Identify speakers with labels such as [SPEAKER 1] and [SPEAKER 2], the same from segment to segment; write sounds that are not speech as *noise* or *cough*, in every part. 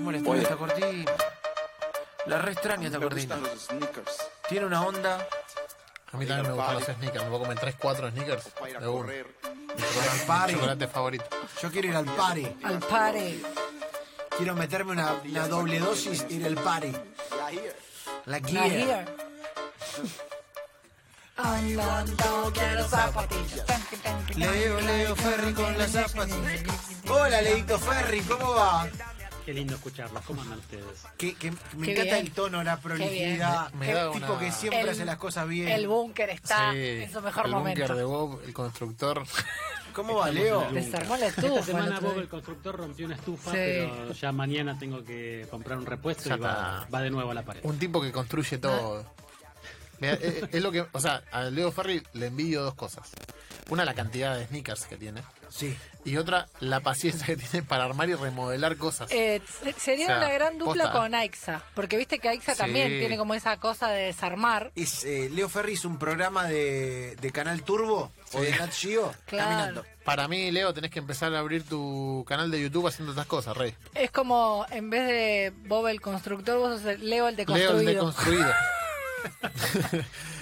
[SPEAKER 1] ¿Cómo le extraño esta cortina? La re extraña esta cortina.
[SPEAKER 2] gustan los sneakers.
[SPEAKER 1] Tiene una onda.
[SPEAKER 3] A mí también me gustan los sneakers. Me voy a comer 3, 4 sneakers. De uno.
[SPEAKER 1] Al party.
[SPEAKER 3] Chocolate favorito.
[SPEAKER 1] Yo quiero ir al party.
[SPEAKER 4] Al party.
[SPEAKER 1] Quiero meterme una, una doble dosis y ir al party.
[SPEAKER 2] Yeah, here.
[SPEAKER 1] La
[SPEAKER 4] La
[SPEAKER 1] guía.
[SPEAKER 4] here. Andando quiero zapatillas.
[SPEAKER 1] Leo, Leo Ferry con las zapatillas. Hola, Leito Ferry, ¿cómo va?
[SPEAKER 5] Qué lindo escucharlos. ¿Cómo andan ustedes?
[SPEAKER 1] Que, que me
[SPEAKER 4] Qué
[SPEAKER 1] encanta
[SPEAKER 4] bien.
[SPEAKER 1] el tono, la prolijidad.
[SPEAKER 3] Me
[SPEAKER 1] el
[SPEAKER 3] da
[SPEAKER 1] tipo
[SPEAKER 3] una-
[SPEAKER 1] que siempre
[SPEAKER 4] El-
[SPEAKER 1] hace las cosas bien.
[SPEAKER 4] El búnker está
[SPEAKER 3] Sí,
[SPEAKER 4] en su mejor
[SPEAKER 3] el
[SPEAKER 4] momento.
[SPEAKER 3] búnker de Bob, el constructor. *laughs*
[SPEAKER 1] ¿Cómo va, Leo?
[SPEAKER 4] Desarmó la
[SPEAKER 5] Esta
[SPEAKER 4] estufa. el
[SPEAKER 5] semana
[SPEAKER 4] otro
[SPEAKER 5] Bob
[SPEAKER 4] día.
[SPEAKER 5] el constructor rompió una estufa,
[SPEAKER 4] Sí.
[SPEAKER 5] pero ya mañana tengo que comprar un repuesto
[SPEAKER 3] Ya
[SPEAKER 5] y va,
[SPEAKER 3] está.
[SPEAKER 5] va de nuevo a la pared.
[SPEAKER 3] Un tipo que construye todo. Mira, es, es lo que. O sea, a Leo Ferry le envidio dos cosas. Una, la cantidad de sneakers que tiene.
[SPEAKER 1] Sí.
[SPEAKER 3] Y otra, la paciencia que tiene para armar y remodelar cosas.
[SPEAKER 4] Eh, se- sería
[SPEAKER 3] O sea,
[SPEAKER 4] una gran dupla
[SPEAKER 3] posta.
[SPEAKER 4] con Aixa, porque viste que Aixa
[SPEAKER 3] Sí.
[SPEAKER 4] también tiene como esa cosa de desarmar.
[SPEAKER 1] Es, eh, Leo Ferry hizo un programa de, de Canal Turbo o de Nat Geo *laughs*
[SPEAKER 4] Claro.
[SPEAKER 1] caminando.
[SPEAKER 3] Para mí, Leo, tenés que empezar a abrir tu canal de YouTube haciendo estas cosas, Rey.
[SPEAKER 4] Es como, en vez de Bob el constructor, vos sos el Leo el
[SPEAKER 3] Leo
[SPEAKER 4] deconstruido.
[SPEAKER 3] el deconstruido. *laughs*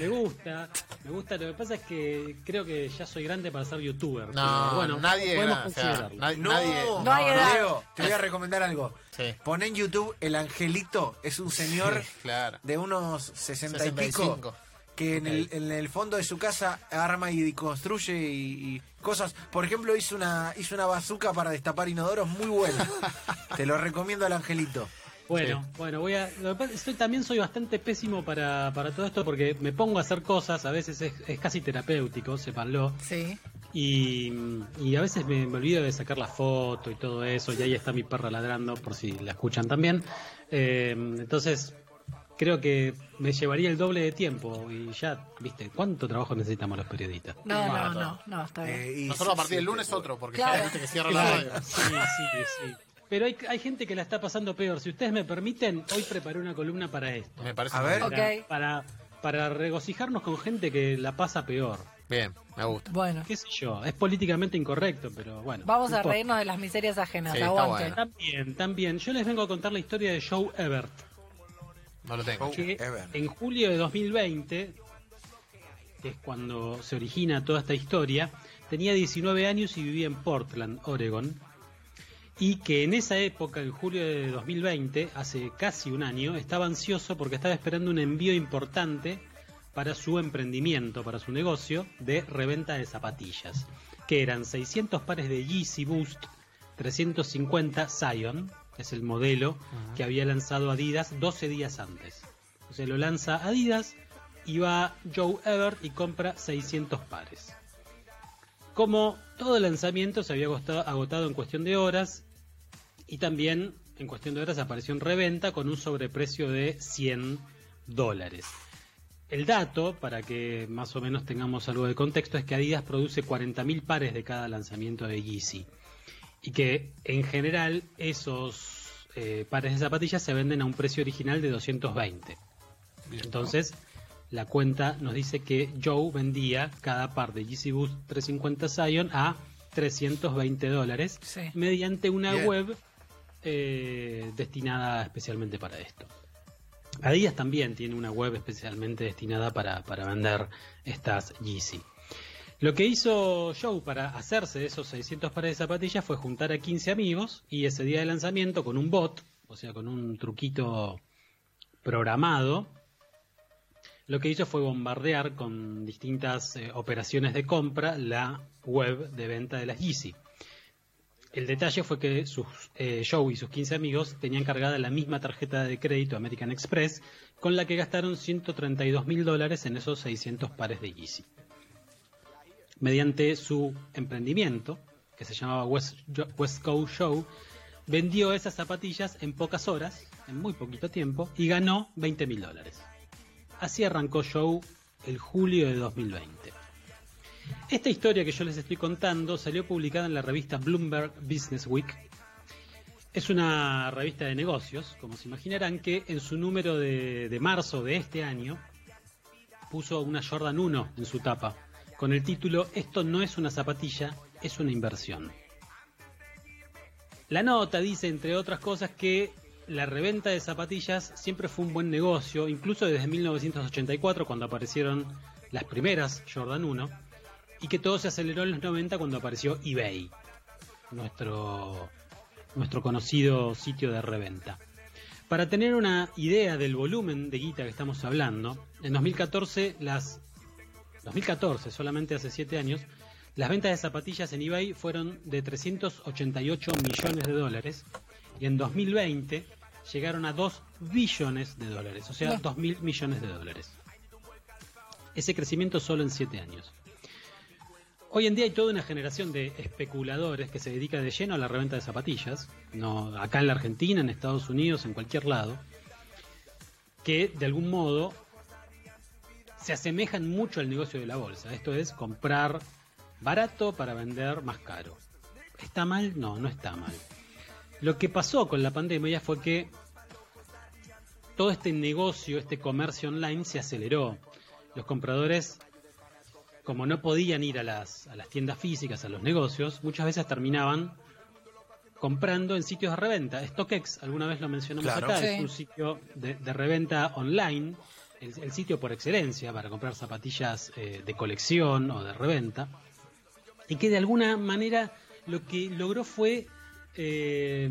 [SPEAKER 5] Me gusta, me gusta. Lo que pasa es que creo que ya soy grande para ser youtuber.
[SPEAKER 3] No,
[SPEAKER 5] bueno,
[SPEAKER 3] nadie.
[SPEAKER 5] podemos
[SPEAKER 3] o sea,
[SPEAKER 5] considerarlo.
[SPEAKER 3] nadie,
[SPEAKER 1] No,
[SPEAKER 3] nadie-
[SPEAKER 4] No hay edad.
[SPEAKER 1] Leo, te voy a recomendar algo.
[SPEAKER 3] Sí.
[SPEAKER 1] Pon en YouTube El Angelito, es un señor
[SPEAKER 3] Sí, claro.
[SPEAKER 1] de unos 60 y
[SPEAKER 3] 65.
[SPEAKER 1] pico que en, el, en el fondo de su casa arma y construye y, y cosas. Por ejemplo, hizo una hizo una bazooka para destapar inodoros muy buena. *laughs* Te lo recomiendo al Angelito.
[SPEAKER 5] Bueno, bueno, voy a. Lo que pasa, estoy, también soy bastante pésimo para, para todo esto porque me pongo a hacer cosas, a veces es, es casi terapéutico, sépanlo.
[SPEAKER 4] Sí.
[SPEAKER 5] Y, y a veces me, me olvido de sacar la foto y todo eso, y ahí está mi perra ladrando, por si la escuchan también. Eh, entonces, creo que me llevaría el doble de tiempo, y ya, viste, ¿cuánto trabajo necesitamos los periodistas?
[SPEAKER 4] No, no,
[SPEAKER 3] Bárbaro.
[SPEAKER 4] no, no, está bien.
[SPEAKER 1] Eh, y
[SPEAKER 3] Nosotros a partir
[SPEAKER 1] sí,
[SPEAKER 3] del lunes otro, porque
[SPEAKER 4] Claro.
[SPEAKER 3] ya viste que cierra la radio.
[SPEAKER 5] sí, sí, sí. Pero hay, hay gente que la está pasando peor. Si ustedes me permiten, hoy preparé una columna para esto.
[SPEAKER 3] Me parece
[SPEAKER 1] A ver.
[SPEAKER 5] Para,
[SPEAKER 4] Ok.
[SPEAKER 5] para, para regocijarnos con gente que la pasa peor.
[SPEAKER 3] Bien, me gusta.
[SPEAKER 4] Bueno,
[SPEAKER 5] ¿Qué sé yo? Es políticamente incorrecto, pero bueno.
[SPEAKER 4] vamos a reírnos de las miserias ajenas.
[SPEAKER 3] Sí, está
[SPEAKER 4] Aguante.
[SPEAKER 3] bueno.
[SPEAKER 5] También, también. Yo les vengo a contar la historia de Joe Ebert.
[SPEAKER 3] No lo tengo.
[SPEAKER 5] Que
[SPEAKER 1] Ebert.
[SPEAKER 5] en julio de 2020, que es cuando se origina toda esta historia, tenía 19 años y vivía en Portland, Oregon. Y que en esa época, en julio de 2020, hace casi un año, estaba ansioso porque estaba esperando un envío importante para su emprendimiento, para su negocio de reventa de zapatillas, que eran 600 pares de Yeezy Boost, 350 Zion, es el modelo que había lanzado Adidas 12 días antes. O sea, lo lanza Adidas y va Joe Ebert y compra 600 pares. Como todo lanzamiento se había agotado en cuestión de horas y también en cuestión de horas apareció en reventa con un sobreprecio de 100 dólares. El dato, para que más o menos tengamos algo de contexto, es que Adidas produce 40.000 pares de cada lanzamiento de Yeezy. Y que en general esos eh, pares de zapatillas se venden a un precio original de 220. Entonces, la cuenta nos dice que Joe vendía cada par de Yeezy Boost 350 Zion a 320 dólares
[SPEAKER 4] Sí.
[SPEAKER 5] mediante una
[SPEAKER 1] Bien.
[SPEAKER 5] web eh, destinada especialmente para esto. Adidas también tiene una web especialmente destinada para, para vender estas Yeezy. Lo que hizo Joe para hacerse de esos 600 pares de zapatillas fue juntar a 15 amigos y ese día de lanzamiento con un bot, o sea, con un truquito programado, lo que hizo fue bombardear con distintas eh, operaciones de compra la web de venta de las Yeezy. El detalle fue que sus, eh, Joe y sus 15 amigos tenían cargada la misma tarjeta de crédito American Express con la que gastaron 132 mil dólares en esos 600 pares de Yeezy. Mediante su emprendimiento, que se llamaba West, West Coast Show, vendió esas zapatillas en pocas horas, en muy poquito tiempo, y ganó 20 mil dólares. Así arrancó Show el julio de 2020. Esta historia que yo les estoy contando salió publicada en la revista Bloomberg Business Week. Es una revista de negocios, como se imaginarán, que en su número de, marzo de este año puso una Jordan 1 en su tapa, con el título Esto no es una zapatilla, es una inversión. La nota dice, entre otras cosas, que la reventa de zapatillas siempre fue un buen negocio, incluso desde 1984 cuando aparecieron las primeras Jordan 1 y que todo se aceleró en los 90 cuando apareció eBay, nuestro, nuestro conocido sitio de reventa. Para tener una idea del volumen de guita que estamos hablando, en 2014 las 2014, solamente hace 7 años, las ventas de zapatillas en eBay fueron de 388 millones de dólares y en 2020 llegaron a 2 billones de dólares, o sea, 2 mil millones de dólares. Ese crecimiento solo en 7 años. Hoy en día hay toda una generación de especuladores que se dedica de lleno a la reventa de zapatillas, no acá en la Argentina, en Estados Unidos, en cualquier lado, que de algún modo se asemejan mucho al negocio de la bolsa. Esto es comprar barato para vender más caro. ¿Está mal? No, no está mal. Lo que pasó con la pandemia fue que todo este negocio, este comercio online se aceleró. Los compradores como no podían ir a las, a las tiendas físicas, a los negocios, muchas veces terminaban comprando en sitios de reventa. StockX, alguna vez lo mencionamos acá, es un sitio de, reventa online, el, sitio por excelencia para comprar zapatillas eh, de colección o de reventa, y que de alguna manera lo que logró fue eh,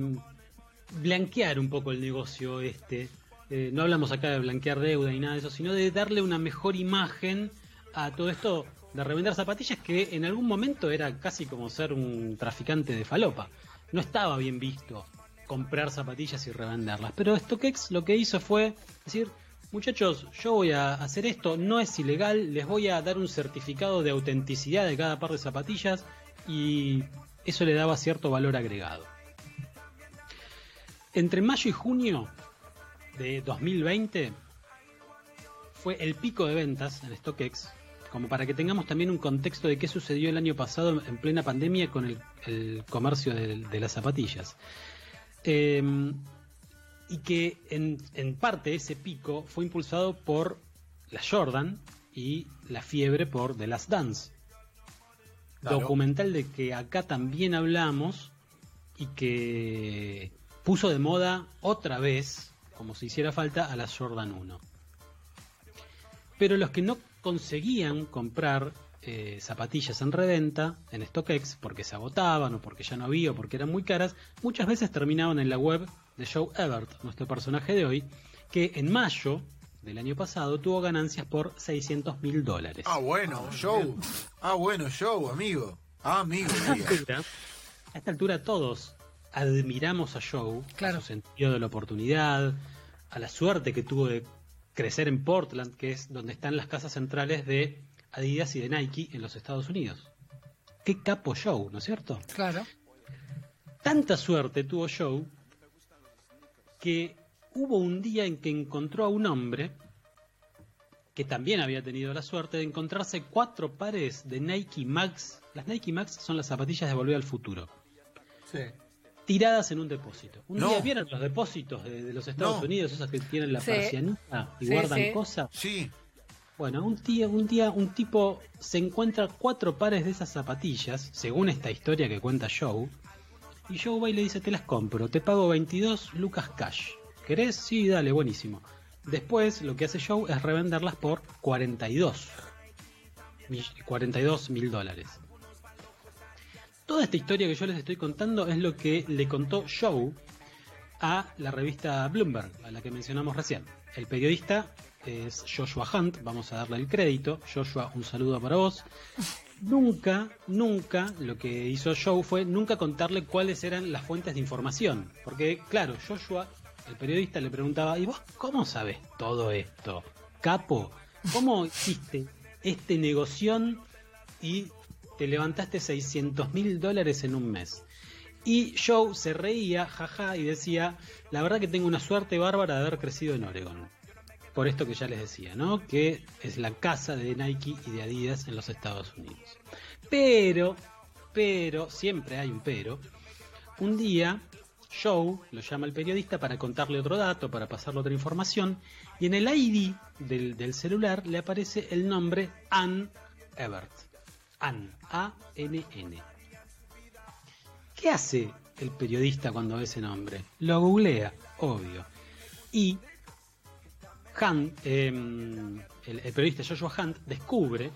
[SPEAKER 5] blanquear un poco el negocio este. Eh, no hablamos acá de blanquear deuda y nada de eso, sino de darle una mejor imagen a todo esto de revender zapatillas que en algún momento era casi como ser un traficante de falopa. No estaba bien visto comprar zapatillas y revenderlas. Pero StockX lo que hizo fue decir, muchachos, yo voy a hacer esto, no es ilegal, les voy a dar un certificado de autenticidad de cada par de zapatillas y eso le daba cierto valor agregado. Entre mayo y junio de 2020 fue el pico de ventas en StockX como para que tengamos también un contexto de qué sucedió el año pasado en plena pandemia con el, comercio de, las zapatillas. Em, y que en, parte ese pico fue impulsado por la Jordan y la fiebre por The Last Dance. Documental de que acá también hablamos y que puso de moda otra vez, como si hiciera falta, a la Jordan 1. Pero los que no conseguían comprar eh, zapatillas en reventa en StockX porque se agotaban o porque ya no había o porque eran muy caras, muchas veces terminaban en la web de Joe Ebert, nuestro personaje de hoy, que en mayo del año pasado tuvo ganancias por 600 mil dólares.
[SPEAKER 1] Ah, bueno, Joe. Ah, bueno, Joe, amigo. Ah, amigo.
[SPEAKER 5] a esta altura todos admiramos a Joe, claro. a su sentido de la oportunidad, a la suerte que tuvo de crecer en Portland, que es donde están las casas centrales de Adidas y de Nike en los Estados Unidos. Qué capo show, ¿no es cierto?
[SPEAKER 4] Claro.
[SPEAKER 5] Tanta suerte tuvo Show que hubo un día en que encontró a un hombre que también había tenido la suerte de encontrarse cuatro pares de Nike Max. Las Nike Max son las zapatillas de Volver al Futuro.
[SPEAKER 3] Sí
[SPEAKER 5] tiradas en un depósito. Un día vieron los depósitos de, los Estados Unidos, esas que tienen la persianita y guardan cosas.
[SPEAKER 1] Sí.
[SPEAKER 5] Bueno, un día, un día un tipo se encuentra cuatro pares de esas zapatillas, según esta historia que cuenta Joe, y Joe va y le dice, te las compro, te pago 22 lucas cash. ¿Querés? Sí, dale, buenísimo. Después lo que hace Joe es revenderlas por 42. 42 mil dólares. Toda esta historia que yo les estoy contando es lo que le contó Joe a la revista Bloomberg, a la que mencionamos recién. El periodista es Joshua Hunt, vamos a darle el crédito. Joshua, un saludo para vos. Nunca, nunca lo que hizo Joe fue nunca contarle cuáles eran las fuentes de información. Porque, claro, Joshua, el periodista, le preguntaba, ¿y vos cómo sabes todo esto? Capo, ¿cómo hiciste este negoción y te levantaste 600 mil dólares en un mes. Y Joe se reía, jaja, y decía, la verdad que tengo una suerte bárbara de haber crecido en Oregon. Por esto que ya les decía, ¿no? Que es la casa de Nike y de Adidas en los Estados Unidos. Pero, pero, siempre hay un pero. Un día, Joe lo llama el periodista para contarle otro dato, para pasarle otra información, y en el ID del, del celular le aparece el nombre Ann Ebert. ANN. A-N-N. ¿Qué hace el periodista cuando ve ese nombre? Lo googlea, obvio. Y Hunt, em, el, el periodista Joshua Hunt, descubre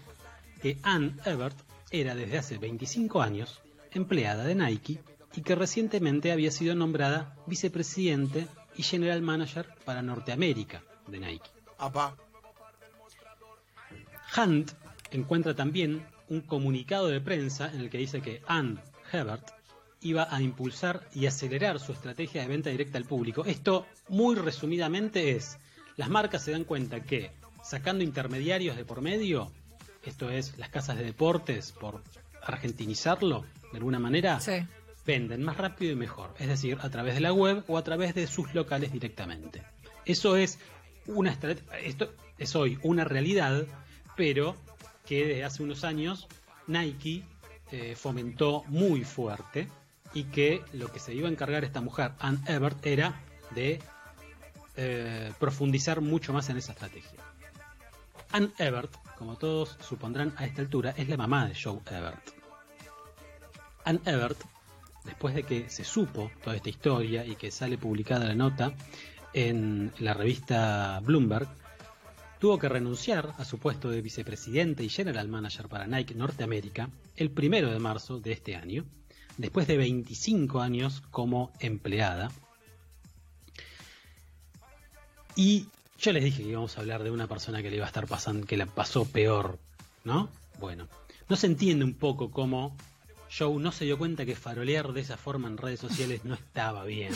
[SPEAKER 5] que Ann Ebert era desde hace 25 años empleada de Nike y que recientemente había sido nombrada vicepresidente y general manager para Norteamérica de Nike.
[SPEAKER 1] Apa.
[SPEAKER 5] Hunt encuentra también un comunicado de prensa en el que dice que Ann Hebert iba a impulsar y acelerar su estrategia de venta directa al público. Esto, muy resumidamente, es, las marcas se dan cuenta que sacando intermediarios de por medio, esto es, las casas de deportes, por argentinizarlo de alguna manera,
[SPEAKER 4] Sí.
[SPEAKER 5] venden más rápido y mejor, es decir, a través de la web o a través de sus locales directamente. Eso es una esto es hoy una realidad, pero que desde hace unos años Nike eh, fomentó muy fuerte y que lo que se iba a encargar esta mujer, Ann Ebert, era de eh, profundizar mucho más en esa estrategia. Ann Ebert, como todos supondrán a esta altura, es la mamá de Joe Ebert. Ann Ebert, después de que se supo toda esta historia y que sale publicada la nota en la revista Bloomberg, tuvo que renunciar a su puesto de vicepresidente y general manager para Nike Norteamérica el primero de marzo de este año, después de 25 años como empleada. Y yo les dije que íbamos a hablar de una persona que le iba a estar pasando, que la pasó peor, ¿no? Bueno, no se entiende un poco cómo Joe no se dio cuenta que farolear de esa forma en redes sociales no estaba bien.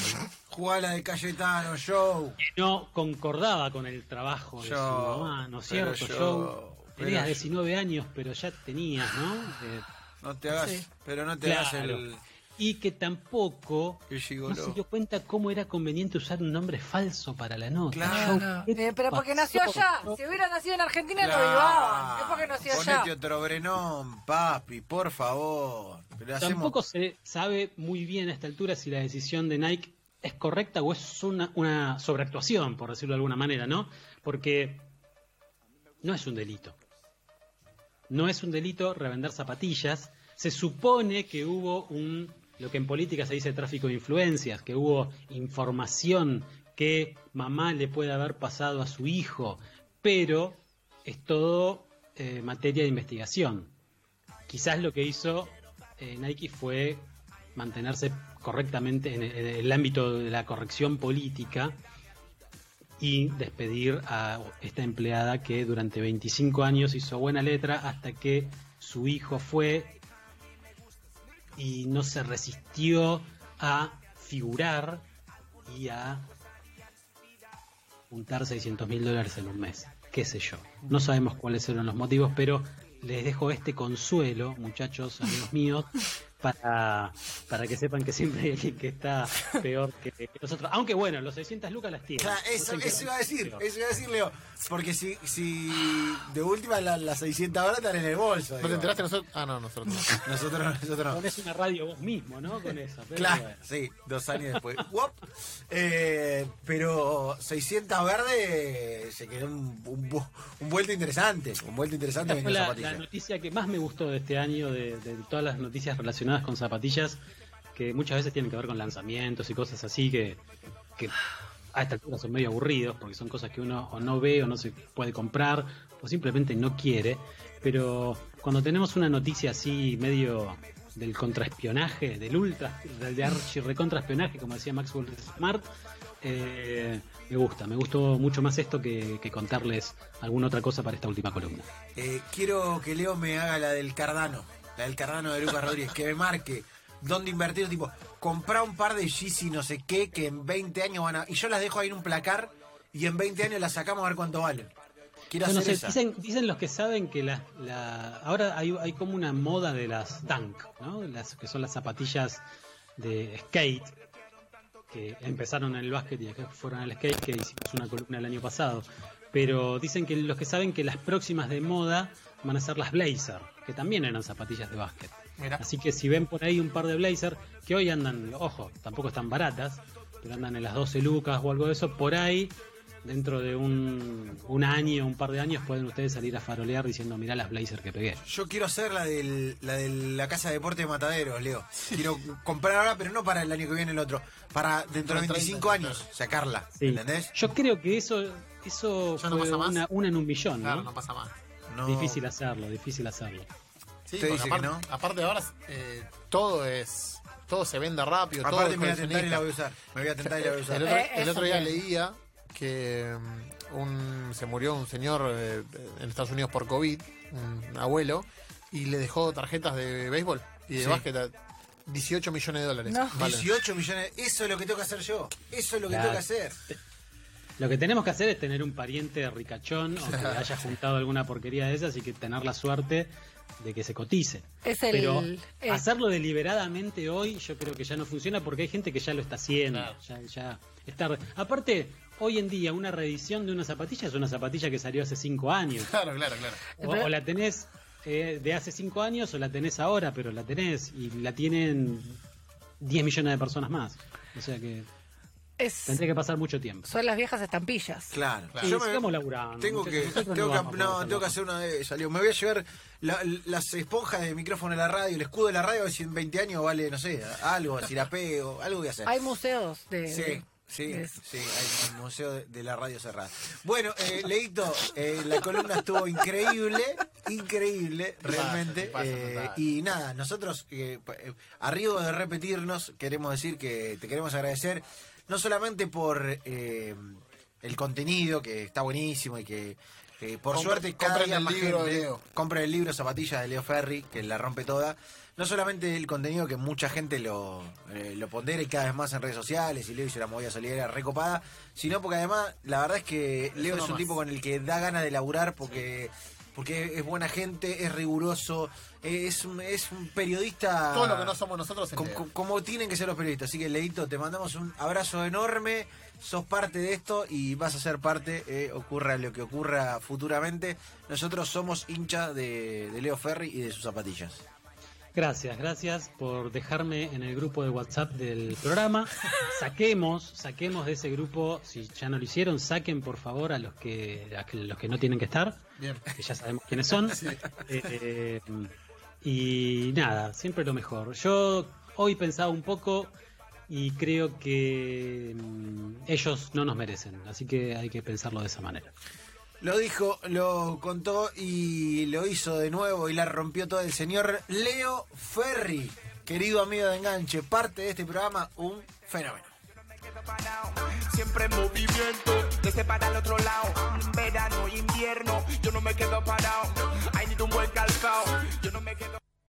[SPEAKER 1] Jugala de Cayetano, Joe.
[SPEAKER 5] Que no concordaba con el trabajo de su mamá, ¿no es
[SPEAKER 1] pero
[SPEAKER 5] cierto,
[SPEAKER 1] Joe, pero
[SPEAKER 5] Tenías
[SPEAKER 1] Joe.
[SPEAKER 5] 19 años, pero ya tenías, ¿no? Eh,
[SPEAKER 1] No te hagas,
[SPEAKER 4] Sí.
[SPEAKER 1] pero no te hagas
[SPEAKER 5] Claro.
[SPEAKER 1] el,
[SPEAKER 5] y que tampoco no se dio cuenta cómo era conveniente usar un nombre falso para la nota.
[SPEAKER 1] Claro.
[SPEAKER 5] Joe,
[SPEAKER 4] No, no.
[SPEAKER 5] ¿qué
[SPEAKER 4] Eh, pero porque nació allá. Si hubiera nacido en Argentina lo vivaban. Es porque nació allá.
[SPEAKER 1] Ponete otro Brenón, papi, por favor. Pero hacemos-
[SPEAKER 5] Tampoco se sabe muy bien a esta altura si la decisión de Nike es correcta o es una, una sobreactuación, por decirlo de alguna manera, ¿no? Porque no es un delito. No es un delito revender zapatillas. Se supone que hubo un, lo que en política se dice tráfico de influencias, que hubo información que mamá le puede haber pasado a su hijo, pero es todo eh, materia de investigación. Quizás lo que hizo eh, Nike fue mantenerse correctamente en el, en el ámbito de la corrección política y despedir a esta empleada que durante 25 años hizo buena letra hasta que su hijo fue y no se resistió a figurar y a juntar 600 mil dólares en un mes. Qué sé yo. No sabemos cuáles fueron los motivos, pero les dejo este consuelo, muchachos, amigos míos, para, para que sepan que siempre hay alguien que está peor que, que nosotros. Aunque bueno, los 600 lucas las tienen.
[SPEAKER 1] Claro,
[SPEAKER 5] No
[SPEAKER 1] eso,
[SPEAKER 5] sé en qué-
[SPEAKER 1] eso iba a decir, eso iba a decir, Leo. Porque si, si de última la- las 600 horas están en el bolso.
[SPEAKER 3] ¿No te enteraste nosotros? Ah, no, nosotros no.
[SPEAKER 1] Nosotros, *laughs* nosotros no.
[SPEAKER 5] Pones una radio vos mismo, ¿no? Con eso. pero
[SPEAKER 1] Claro,
[SPEAKER 5] bueno.
[SPEAKER 1] sí, dos años después. *laughs* Eh, pero 600 verde se quedó un, un, un vuelto interesante. Un vuelto interesante
[SPEAKER 5] Esta fue
[SPEAKER 1] vendiendo
[SPEAKER 5] la, la noticia que más me gustó de este año, de, de todas las noticias relacionadas con zapatillas, que muchas veces tienen que ver con lanzamientos y cosas así que, a esta altura son medio aburridos porque son cosas que uno o no ve o no se puede comprar o simplemente no quiere. Pero cuando tenemos una noticia así medio del contraespionaje, del ultra, del de archi recontraespionaje, como decía Maxwell Smart, eh, me gusta, me gustó mucho más esto que, que contarles alguna otra cosa para esta última columna.
[SPEAKER 1] Eh, quiero que Leo me haga la del Cardano. La del Cardano de Lucas Rodríguez. Que me marque dónde invertir. Tipo, comprar un par de Yeezy no sé qué que en 20 años van a... Y yo las dejo ahí en un placar y en 20 años las sacamos a ver cuánto valen. Quiero hacer esa.
[SPEAKER 5] dicen, dicen los que saben que la, la- ahora hay, hay como una moda de las Dunk, ¿no? Las que son las zapatillas de skate que empezaron en el básquet y después fueron al skate que hicimos una columna el año pasado. Pero dicen que los que saben que las próximas de moda van a ser las Blazer, que también eran zapatillas de básquet.
[SPEAKER 3] Mira.
[SPEAKER 5] Así que si ven por ahí un par de Blazer, que hoy andan, ojo, tampoco están baratas, pero andan en las 12 lucas o algo de eso, por ahí dentro de un, un año, un par de años, pueden ustedes salir a farolear diciendo, mirá las Blazer que pegué.
[SPEAKER 1] Yo quiero hacer la, del, la de la casa de deporte de Mataderos, Leo. Quiero comprar ahora, pero no para el año que viene el otro. Para dentro de
[SPEAKER 3] Para
[SPEAKER 1] 25
[SPEAKER 3] 30,
[SPEAKER 1] años sacarla.
[SPEAKER 5] Sí.
[SPEAKER 1] ¿Entendés?
[SPEAKER 5] Yo creo que eso, eso
[SPEAKER 3] no pasa más.
[SPEAKER 5] una, una en un millón, ¿no?
[SPEAKER 3] Claro, no pasa más.
[SPEAKER 1] No.
[SPEAKER 5] Difícil hacerlo, difícil hacerlo.
[SPEAKER 3] Sí, porque
[SPEAKER 1] dice
[SPEAKER 3] aparte,
[SPEAKER 1] que no.
[SPEAKER 3] aparte ahora eh, todo es todo se vende rápido,
[SPEAKER 1] Aparte me voy a tentar y la voy a usar. Me voy a tentar y la voy a usar.
[SPEAKER 3] El otro,
[SPEAKER 4] Eh,
[SPEAKER 3] el otro día leía que mm, un, se murió un señor eh, en Estados Unidos por COVID, un abuelo, y le dejó tarjetas de béisbol y de
[SPEAKER 1] Sí.
[SPEAKER 3] básquet a 18 millones de dólares.
[SPEAKER 4] No.
[SPEAKER 3] Valen.
[SPEAKER 1] 18 millones. Eso es lo que tengo que hacer yo. Eso es lo que
[SPEAKER 5] Claro.
[SPEAKER 1] tengo que hacer.
[SPEAKER 5] Lo que tenemos que hacer es tener un pariente ricachón o que *laughs* haya juntado alguna porquería de esas y que tener la suerte de que se cotice.
[SPEAKER 4] Es el-
[SPEAKER 5] Pero
[SPEAKER 4] eh.
[SPEAKER 5] hacerlo deliberadamente hoy yo creo que ya no funciona porque hay gente que ya lo está haciendo.
[SPEAKER 3] Claro.
[SPEAKER 5] Ya, ya Aparte, hoy en día una reedición de una zapatilla es una zapatilla que salió hace cinco años. *laughs*
[SPEAKER 3] Claro, claro, claro.
[SPEAKER 5] O, o la tenés eh, de hace cinco años o la tenés ahora, pero la tenés y la tienen 10 millones de personas más. O sea que
[SPEAKER 4] Es-
[SPEAKER 5] tendría que pasar mucho tiempo.
[SPEAKER 4] son las viejas estampillas.
[SPEAKER 1] Claro.
[SPEAKER 5] Y
[SPEAKER 1] Yo me-
[SPEAKER 5] sigamos laburando.
[SPEAKER 1] Tengo que, tengo,
[SPEAKER 5] no
[SPEAKER 1] que, no, tengo que hacer una de. Leo. Me voy a llevar la- las esponjas de micrófono de la radio, el escudo de la radio, a ver si en 20 años vale, no sé, algo, si la pego, algo voy a hacer.
[SPEAKER 4] Hay museos de...
[SPEAKER 1] Sí,
[SPEAKER 4] de-
[SPEAKER 1] sí, sí, hay un museo de, la radio cerrada. Bueno, eh, Leito, eh, la columna estuvo increíble, increíble, realmente.
[SPEAKER 3] pasa,
[SPEAKER 1] eh, y nada, nosotros, eh, eh, a riesgo de repetirnos, queremos decir que te queremos agradecer, no solamente por eh, el contenido, que está buenísimo y que... eh, por
[SPEAKER 3] Compre-
[SPEAKER 1] suerte
[SPEAKER 3] compren el libro
[SPEAKER 1] gente el libro Zapatillas de Leo Ferri, que la rompe toda. No solamente el contenido que mucha gente lo, eh, lo pondera y cada vez más en redes sociales, y Leo hizo la movida solidaria recopada, sino porque además la verdad es que Leo es un
[SPEAKER 3] más.
[SPEAKER 1] tipo con el que da ganas de laburar porque porque es buena gente, es riguroso, es un, es un periodista...
[SPEAKER 3] Todo lo que no somos nosotros
[SPEAKER 1] Com- com- como tienen que ser los periodistas. Así que, Leito, te mandamos un abrazo enorme. Sos parte de esto y vas a ser parte, eh, ocurra lo que ocurra futuramente. Nosotros somos hinchas de, de Leo Ferri y de sus zapatillas.
[SPEAKER 5] Gracias, gracias por dejarme en el grupo de WhatsApp del programa. Saquemos, saquemos de ese grupo, si ya no lo hicieron, saquen por favor a los que, a los que no tienen que estar,
[SPEAKER 3] Bien.
[SPEAKER 5] que ya sabemos quiénes son. Eh, y nada, siempre lo mejor. Yo hoy pensaba un poco y creo que mm, ellos no nos merecen, así que hay que pensarlo de esa manera.
[SPEAKER 1] Lo dijo, lo contó y lo hizo de nuevo y la rompió todo el señor Leo Ferri, querido amigo de Enganche, parte de este programa, un fenómeno.
[SPEAKER 2] Siempre en movimiento, desde para el otro lado. Verano, invierno, yo no me quedo parado. Hay ni un buen calzado, yo no me quedo.